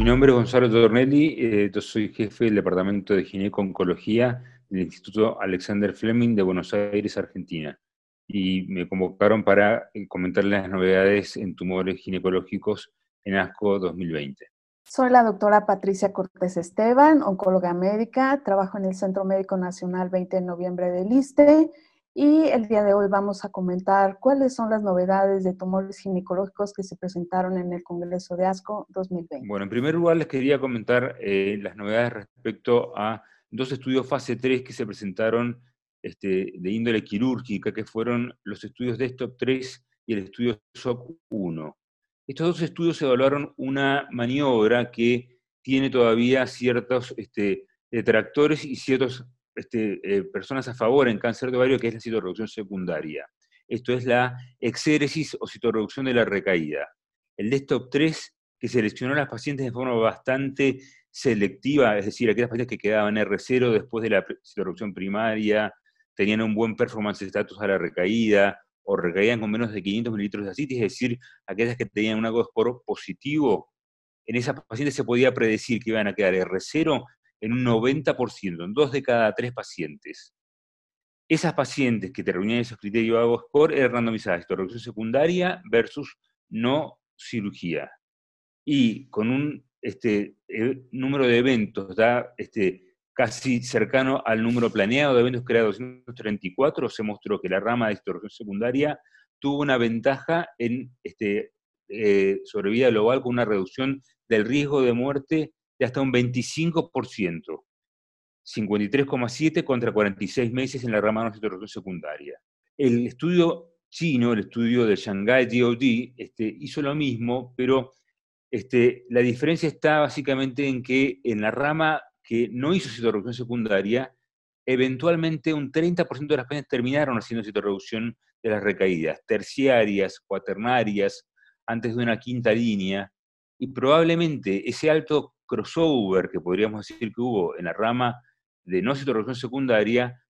Mi nombre es Gonzalo Tornelli, eh, yo soy jefe del Departamento de Gineco-Oncología del Instituto Alexander Fleming de Buenos Aires, Argentina. Y me convocaron para eh, comentarles las novedades en tumores ginecológicos en ASCO 2020. Soy la doctora Patricia Cortés Esteban, oncóloga médica, trabajo en el Centro Médico Nacional 20 de noviembre del ISTE y el día de hoy vamos a comentar cuáles son las novedades de tumores ginecológicos que se presentaron en el Congreso de ASCO 2020. Bueno, en primer lugar les quería comentar eh, las novedades respecto a dos estudios fase 3 que se presentaron este, de índole quirúrgica, que fueron los estudios Desktop 3 y el estudio SOC 1. Estos dos estudios evaluaron una maniobra que tiene todavía ciertos este, detractores y ciertas este, eh, personas a favor en cáncer de ovario, que es la citorreducción secundaria. Esto es la exéresis o citorreducción de la recaída. El desktop 3, que seleccionó a las pacientes de forma bastante selectiva, es decir, aquellas pacientes que quedaban R0 después de la citorreducción primaria, tenían un buen performance status a la recaída, o recaían con menos de 500 mililitros de asitis, es decir, aquellas que tenían un score positivo, en esas pacientes se podía predecir que iban a quedar R0 en un 90%, en dos de cada tres pacientes. Esas pacientes que te reunían esos criterios de score eran randomizadas, secundaria versus no cirugía. Y con un este, número de eventos da, este, casi cercano al número planeado de eventos era 234, se mostró que la rama de distorsión secundaria tuvo una ventaja en este, eh, sobrevida global con una reducción del riesgo de muerte de hasta un 25%, 53,7 contra 46 meses en la rama de citorreducción secundaria. El estudio chino, el estudio del Shanghai DOD, este, hizo lo mismo, pero este, la diferencia está básicamente en que en la rama que no hizo citorreducción secundaria, eventualmente un 30% de las pacientes terminaron haciendo citorreducción de las recaídas, terciarias, cuaternarias, antes de una quinta línea, y probablemente ese alto crossover que podríamos decir que hubo en la rama de no citorreducción secundaria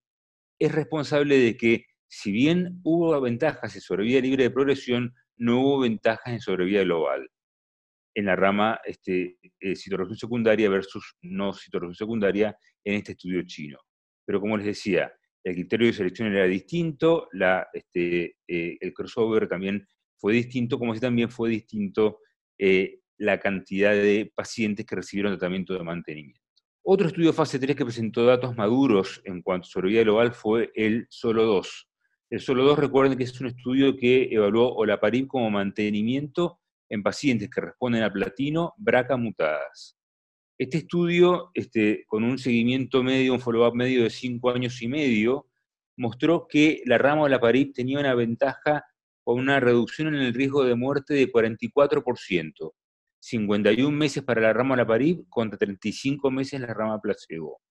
es responsable de que, si bien hubo ventajas en sobrevida libre de progresión, no hubo ventajas en sobrevida global en la rama este, eh, secundaria versus no citorreducción secundaria en este estudio chino. Pero como les decía, el criterio de selección era distinto, este, eh, el crossover también fue distinto, como si también fue distinto eh, la cantidad de pacientes que recibieron tratamiento de mantenimiento. Otro estudio fase 3 que presentó datos maduros en cuanto a sobrevida global fue el SOLO 2. El SOLO 2, recuerden que es un estudio que evaluó olaparib como mantenimiento en pacientes que responden a platino, BRCA mutadas. Este estudio, este, con un seguimiento medio, un follow-up medio de 5 años y medio, mostró que la rama olaparib tenía una ventaja con una reducción en el riesgo de muerte de 44%, 51 meses para la rama olaparib contra 35 meses la rama placebo.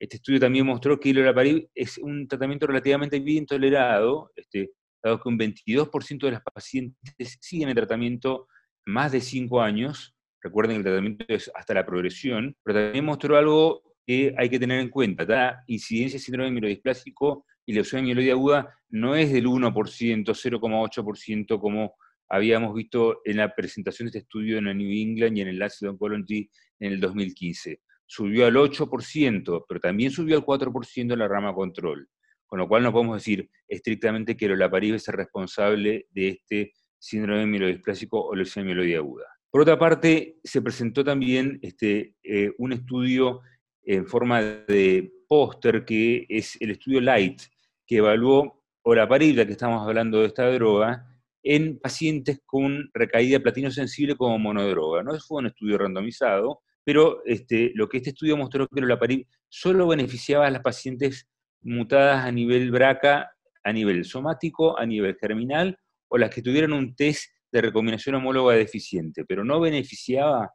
Este estudio también mostró que olaparib es un tratamiento relativamente bien tolerado, este, dado que un 22% de las pacientes siguen el tratamiento más de 5 años. Recuerden que el tratamiento es hasta la progresión, pero también mostró algo que hay que tener en cuenta. La incidencia de síndrome mielodisplásico y leucemia mieloide aguda no es del 1%, 0,8% como habíamos visto en la presentación de este estudio en la New England y en el Lancet Oncology en el 2015. Subió al 8%, pero también subió al 4% en la rama control. Con lo cual no podemos decir estrictamente que el olaparib es el responsable de este síndrome mielodisplásico o leucemia mieloide aguda. Por otra parte, se presentó también este, eh, un estudio en forma de póster que es el estudio LIGHT, que evaluó olaparib, ya que estamos hablando de esta droga, en pacientes con recaída platino sensible como monodroga. No fue un estudio randomizado, pero este, lo que este estudio mostró que olaparib solo beneficiaba a las pacientes mutadas a nivel BRCA, a nivel somático, a nivel germinal, o las que tuvieran un test de recombinación homóloga deficiente, pero no beneficiaba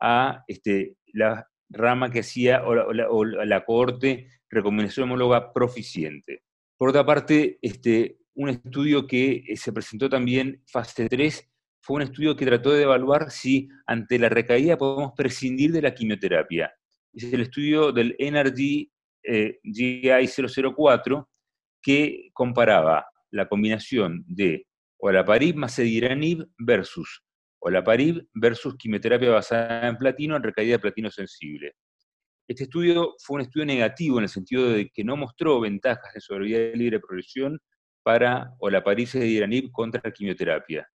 a este, la rama que hacía o la, o la cohorte recombinación homóloga proficiente. Por otra parte, este, un estudio que eh, se presentó también, fase 3, fue un estudio que trató de evaluar si ante la recaída podemos prescindir de la quimioterapia. Es el estudio del NRG eh, GI004 que comparaba la combinación de olaparib más ediranib versus olaparib versus quimioterapia basada en platino en recaída de platino sensible. Este estudio fue un estudio negativo en el sentido de que no mostró ventajas de sobrevida de libre progresión para olaparib y contra la quimioterapia.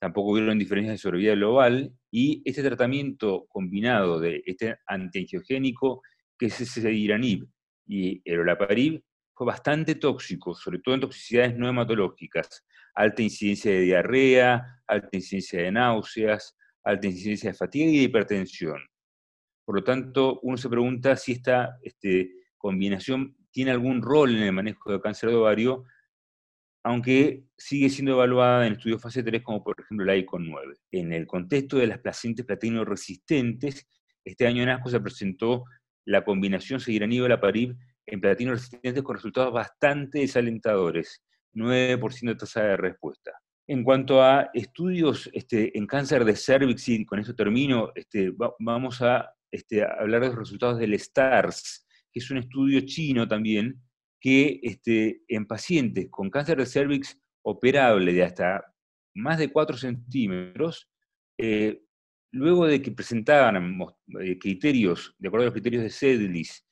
Tampoco hubieron diferencias de sobrevida global y este tratamiento combinado de este antiangiogénico, que es ese iranib, y el olaparib, fue bastante tóxico, sobre todo en toxicidades no hematológicas, alta incidencia de diarrea, alta incidencia de náuseas, alta incidencia de fatiga y de hipertensión. Por lo tanto, uno se pregunta si esta este, combinación tiene algún rol en el manejo del cáncer de ovario, aunque sigue siendo evaluada en estudios fase 3, como por ejemplo la ICON 9. En el contexto de las pacientes platino resistentes, este año en ASCO se presentó la combinación la parib en platino resistentes con resultados bastante desalentadores, 9% de tasa de respuesta. En cuanto a estudios este, en cáncer de cervix, y con eso termino, este, vamos a este, hablar de los resultados del STARS, que es un estudio chino también, que este, en pacientes con cáncer de cervix operable de hasta más de 4 centímetros, eh, luego de que presentaban eh, criterios, de acuerdo a los criterios de CEDLIS,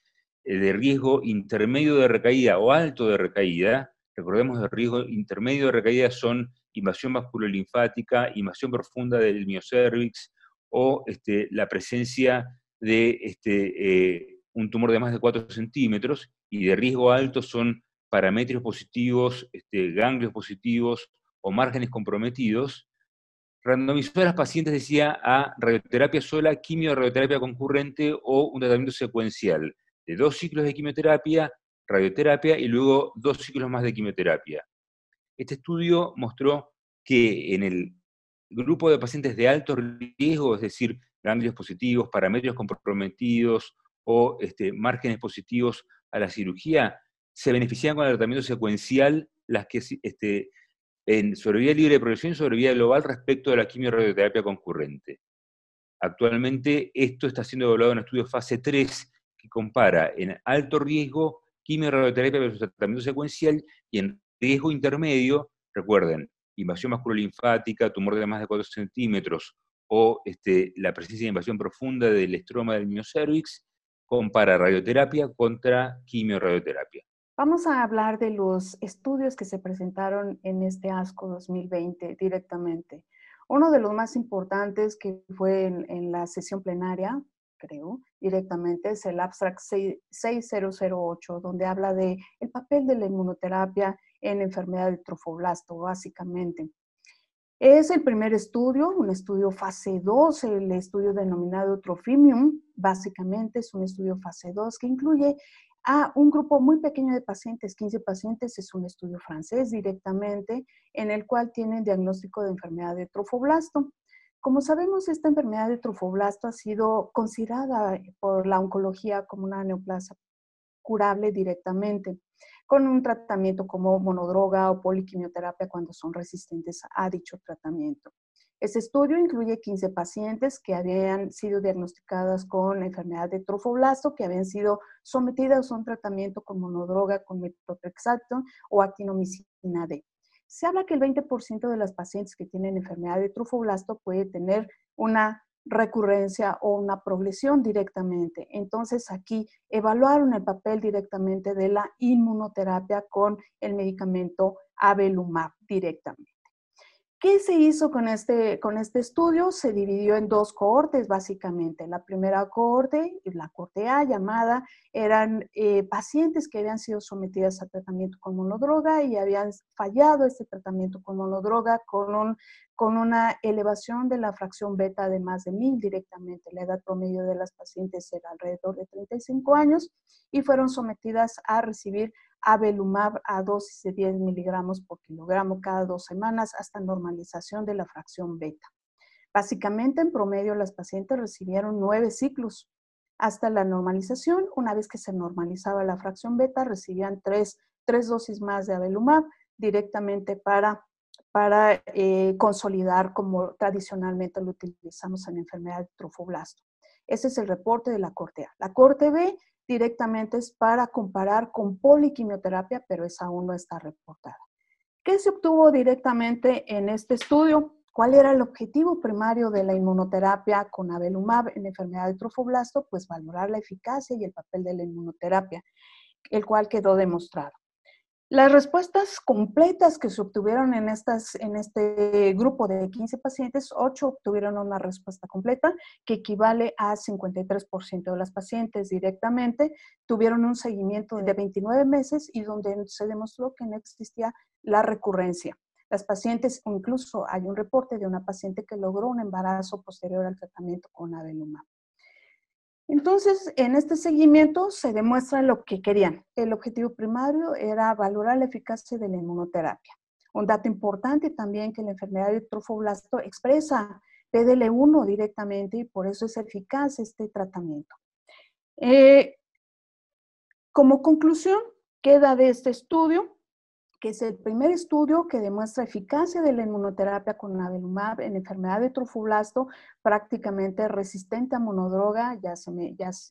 eh, de riesgo intermedio de recaída o alto de recaída, recordemos el riesgo intermedio de recaída son invasión vasculolinfática, invasión profunda del miocervix o este, la presencia de este, un tumor de más de 4 centímetros y de riesgo alto son paramétricos positivos, este, ganglios positivos o márgenes comprometidos, randomizó a las pacientes, decía, a radioterapia sola, quimio radioterapia concurrente o un tratamiento secuencial de dos ciclos de quimioterapia, radioterapia y luego dos ciclos más de quimioterapia. Este estudio mostró que en el grupo de pacientes de alto riesgo, es decir, ganglios positivos, paramétricos comprometidos o este, márgenes positivos a la cirugía, se beneficiaban con el tratamiento secuencial las que este, en sobrevida libre de progresión y sobrevida global respecto de la quimio-radioterapia concurrente. Actualmente esto está siendo evaluado en un estudio fase 3 que compara en alto riesgo quimio-radioterapia versus tratamiento secuencial y en riesgo intermedio, recuerden, invasión linfática, tumor de más de 4 centímetros o este, la presencia de invasión profunda del estroma del miocervix, compara radioterapia contra quimio-radioterapia. Vamos a hablar de los estudios que se presentaron en este ASCO 2020 directamente. Uno de los más importantes que fue en, la sesión plenaria, creo, directamente, es el Abstract 6008, donde habla de el papel de la inmunoterapia en enfermedad de trofoblasto, básicamente. Es el primer estudio, un estudio fase 2, el estudio denominado Trofimium, básicamente es un estudio fase 2 que incluye a un grupo muy pequeño de pacientes, 15 pacientes, es un estudio francés directamente, en el cual tienen diagnóstico de enfermedad de trofoblasto. Como sabemos, esta enfermedad de trofoblasto ha sido considerada por la oncología como una neoplasia curable directamente con un tratamiento como monodroga o poliquimioterapia cuando son resistentes a dicho tratamiento. Este estudio incluye 15 pacientes que habían sido diagnosticadas con enfermedad de trofoblasto, que habían sido sometidas a un tratamiento con monodroga, con metotrexato o actinomicina D. Se habla que el 20% de las pacientes que tienen enfermedad de trofoblasto puede tener una recurrencia o una progresión directamente. Entonces aquí evaluaron el papel directamente de la inmunoterapia con el medicamento Avelumab directamente. ¿Qué se hizo con este, con este estudio? Se dividió en dos cohortes, básicamente. La primera cohorte, la cohorte A llamada, eran eh, pacientes que habían sido sometidas a tratamiento con monodroga y habían fallado este tratamiento con monodroga con, un, con una elevación de la fracción beta de más de mil directamente. La edad promedio de las pacientes era alrededor de 35 años y fueron sometidas a recibir Avelumab a dosis de 10 miligramos por kilogramo cada dos semanas hasta normalización de la fracción beta. Básicamente, en promedio, las pacientes recibieron nueve ciclos hasta la normalización. Una vez que se normalizaba la fracción beta, recibían tres, dosis más de Avelumab directamente para, para eh, consolidar como tradicionalmente lo utilizamos en enfermedad de trofoblasto. Ese es el reporte de la corte A. La corte B directamente es para comparar con poliquimioterapia, pero esa aún no está reportada. ¿Qué se obtuvo directamente en este estudio? ¿Cuál era el objetivo primario de la inmunoterapia con avelumab en enfermedad de trofoblasto? Pues valorar la eficacia y el papel de la inmunoterapia, el cual quedó demostrado. Las respuestas completas que se obtuvieron en, estas, en este grupo de 15 pacientes, 8 obtuvieron una respuesta completa, que equivale a 53% de las pacientes directamente, tuvieron un seguimiento de 29 meses y donde se demostró que no existía la recurrencia. Las pacientes, incluso hay un reporte de una paciente que logró un embarazo posterior al tratamiento con avelumab. Entonces, en este seguimiento se demuestra lo que querían. El objetivo primario era valorar la eficacia de la inmunoterapia. Un dato importante también que la enfermedad de trofoblasto expresa PDL1 directamente y por eso es eficaz este tratamiento. Eh, como conclusión, queda de este estudio que es el primer estudio que demuestra eficacia de la inmunoterapia con avelumab en enfermedad de trofoblasto prácticamente resistente a monodroga, ya sea,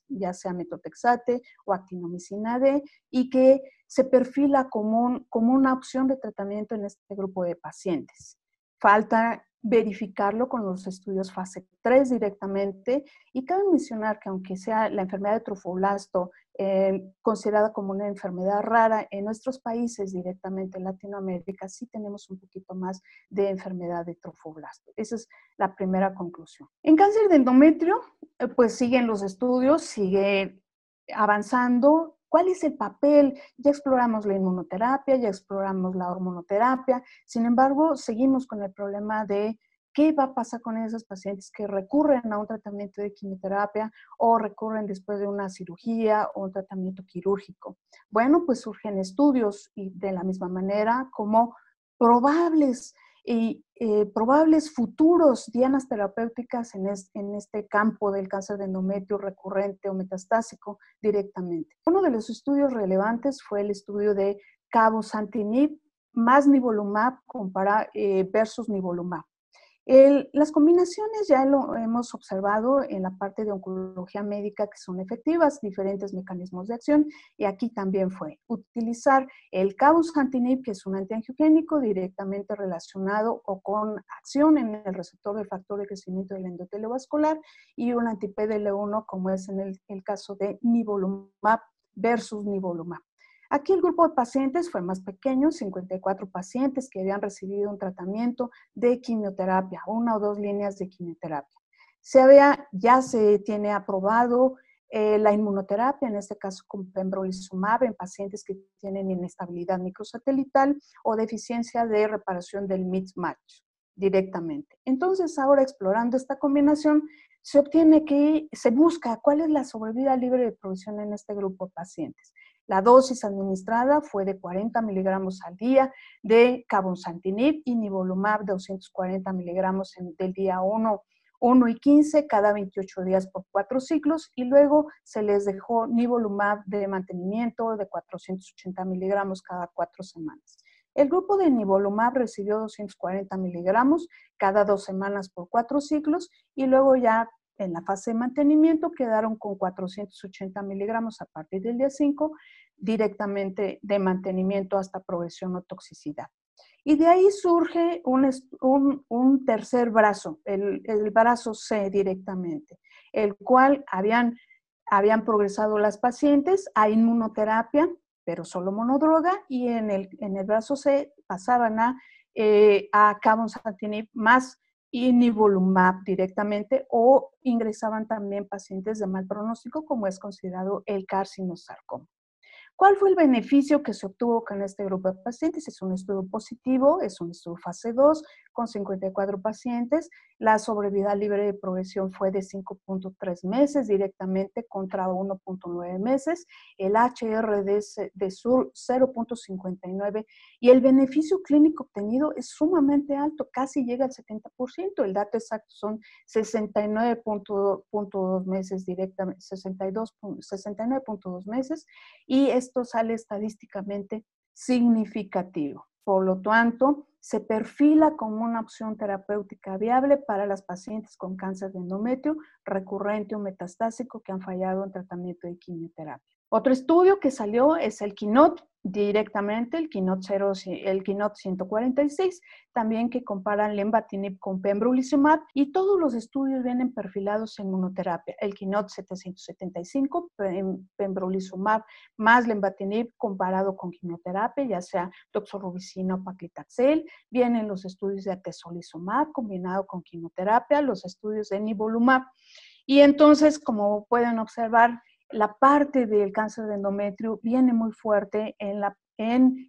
ya, sea metotexate o actinomicina D, y que se perfila como, como una opción de tratamiento en este grupo de pacientes. Falta verificarlo con los estudios fase 3 directamente. Y cabe mencionar que aunque sea la enfermedad de trofoblasto eh, considerada como una enfermedad rara, en nuestros países directamente en Latinoamérica sí tenemos un poquito más de enfermedad de trofoblasto. Esa es la primera conclusión. En cáncer de endometrio, eh, pues siguen los estudios, sigue avanzando ¿Cuál es el papel? Ya exploramos la inmunoterapia, ya exploramos la hormonoterapia, sin embargo, seguimos con el problema de qué va a pasar con esos pacientes que recurren a un tratamiento de quimioterapia o recurren después de una cirugía o un tratamiento quirúrgico. Bueno, pues surgen estudios y de la misma manera como probables y eh, probables futuros dianas terapéuticas en, este campo del cáncer de endometrio recurrente o metastásico directamente. Uno de los estudios relevantes fue el estudio de cabozantinib más nivolumab compara, eh, versus nivolumab las combinaciones ya lo hemos observado en la parte de oncología médica que son efectivas, diferentes mecanismos de acción, y aquí también fue utilizar el cabozantinib, que es un antiangiogénico directamente relacionado o con acción en el receptor del factor de crecimiento del endotelio vascular, y un anti-PDL1, como es en el, el caso de nivolumab versus nivolumab. Aquí el grupo de pacientes fue más pequeño, 54 pacientes que habían recibido un tratamiento de quimioterapia, una o dos líneas de quimioterapia. Se había, ya se tiene aprobado eh, la inmunoterapia, en este caso con pembrolizumab, en pacientes que tienen inestabilidad microsatelital o deficiencia de reparación del mismatch directamente. Entonces, ahora explorando esta combinación, se obtiene que se busca cuál es la sobrevida libre de provisión en este grupo de pacientes. La dosis administrada fue de 40 miligramos al día de cabozantinib y nivolumab de 240 miligramos del día 1, 1 y 15 cada 28 días por cuatro ciclos y luego se les dejó nivolumab de mantenimiento de 480 miligramos cada cuatro semanas. El grupo de nivolumab recibió 240 miligramos cada dos semanas por cuatro ciclos y luego ya en la fase de mantenimiento quedaron con 480 miligramos a partir del día 5 directamente de mantenimiento hasta progresión o toxicidad. Y de ahí surge un, tercer brazo, el, brazo C directamente, el cual habían, habían progresado las pacientes a inmunoterapia, pero solo monodroga, y en el, en el brazo C pasaban a, eh, a más y nivolumab directamente o ingresaban también pacientes de mal pronóstico como es considerado el carcinosarcoma. ¿Cuál fue el beneficio que se obtuvo con este grupo de pacientes? Es un estudio positivo, es un estudio fase 2 con 54 pacientes. La sobrevida libre de progresión fue de 5.3 meses directamente contra 1.9 meses. El HRD de sur 0.59 y el beneficio clínico obtenido es sumamente alto, casi llega al 70%. El dato exacto son 69.2 meses directamente, 69.2 meses y es esto sale estadísticamente significativo. Por lo tanto, se perfila como una opción terapéutica viable para las pacientes con cáncer de endometrio recurrente o metastásico que han fallado en tratamiento de quimioterapia. Otro estudio que salió es el KINOT directamente, el KINOT, 0, el KINOT 146, también que comparan lenvatinib con pembrolizumab y todos los estudios vienen perfilados en monoterapia. El KINOT 775, pembrolizumab más lenvatinib comparado con quimioterapia, ya sea doxorubicina o paclitaxel. Vienen los estudios de atezolizumab combinado con quimioterapia, los estudios de nivolumab. Y entonces, como pueden observar, la parte del cáncer de endometrio viene muy fuerte en,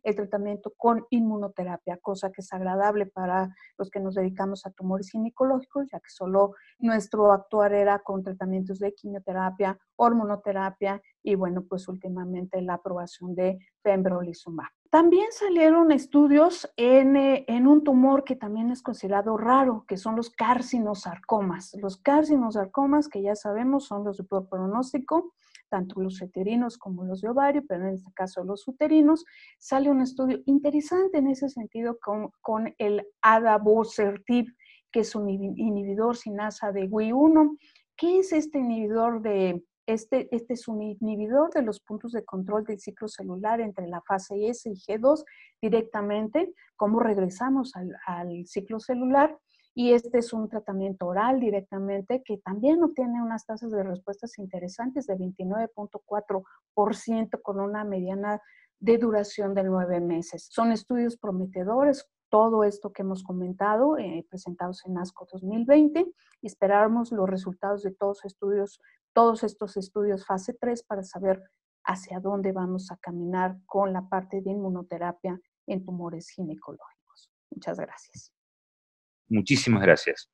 el tratamiento con inmunoterapia, cosa que es agradable para los que nos dedicamos a tumores ginecológicos, ya que solo nuestro actuar era con tratamientos de quimioterapia, hormonoterapia y bueno, pues últimamente la aprobación de pembrolizumab. También salieron estudios en, eh, un tumor que también es considerado raro, que son los carcinosarcomas. Los carcinosarcomas, que ya sabemos, son los de peor pronóstico, tanto los uterinos como los de ovario, pero en este caso los uterinos, sale un estudio interesante en ese sentido con, con el adabosertib, que es un inhibidor sinasa de WI1. ¿Qué es este inhibidor de, este, este, es un inhibidor de los puntos de control del ciclo celular entre la fase S y G2 directamente, cómo regresamos al ciclo celular y este es un tratamiento oral directamente que también obtiene unas tasas de respuestas interesantes de 29.4% con una mediana de duración de nueve meses. Son estudios prometedores, todo esto que hemos comentado, eh, presentados en ASCO 2020, y esperamos los resultados de todos, estudios, todos estos estudios fase 3 para saber hacia dónde vamos a caminar con la parte de inmunoterapia en tumores ginecológicos. Muchas gracias. Muchísimas gracias.